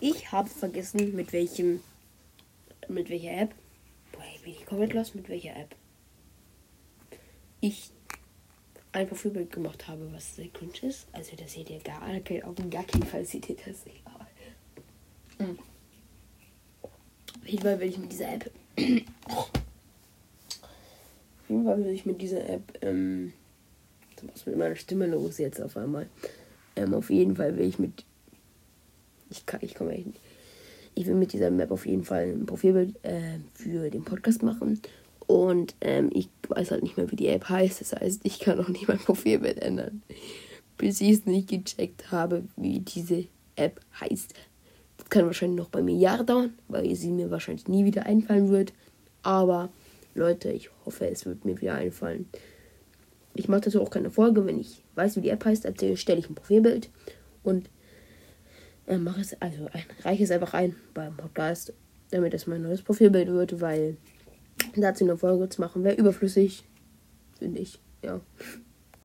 Ich habe vergessen, mit welchem. Mit welcher App. Boah, ich bin ich komplett los, mit welcher App. Ich ein Profilbild gemacht habe, was sehr cringe ist. Also das seht ihr gar, okay, auf gar keinen Fall seht ihr das nicht. Aber, hm. Auf jeden Fall will ich mit dieser App. auf jeden Fall will ich mit dieser App. Ähm, was ist mit meiner Stimme los jetzt auf einmal? Ähm, auf jeden Fall will ich mit. Ich kann, ich komme echt nicht. Ich will mit dieser Map auf jeden Fall ein Profilbild äh, für den Podcast machen. Und ähm, ich weiß halt nicht mehr, wie die App heißt. Das heißt, ich kann auch nicht mein Profilbild ändern. Bis ich es nicht gecheckt habe, wie diese App heißt. Das kann wahrscheinlich noch bei mir Jahre dauern, weil sie mir wahrscheinlich nie wieder einfallen wird. Aber Leute, ich hoffe, es wird mir wieder einfallen. Ich mache dazu auch keine Folge. Wenn ich weiß, wie die App heißt, erzähle, stelle ich ein Profilbild und äh, mache es, also reiche es einfach ein beim Podcast, damit es mein neues Profilbild wird, weil dazu eine Folge zu machen wäre überflüssig, finde ich. Ja.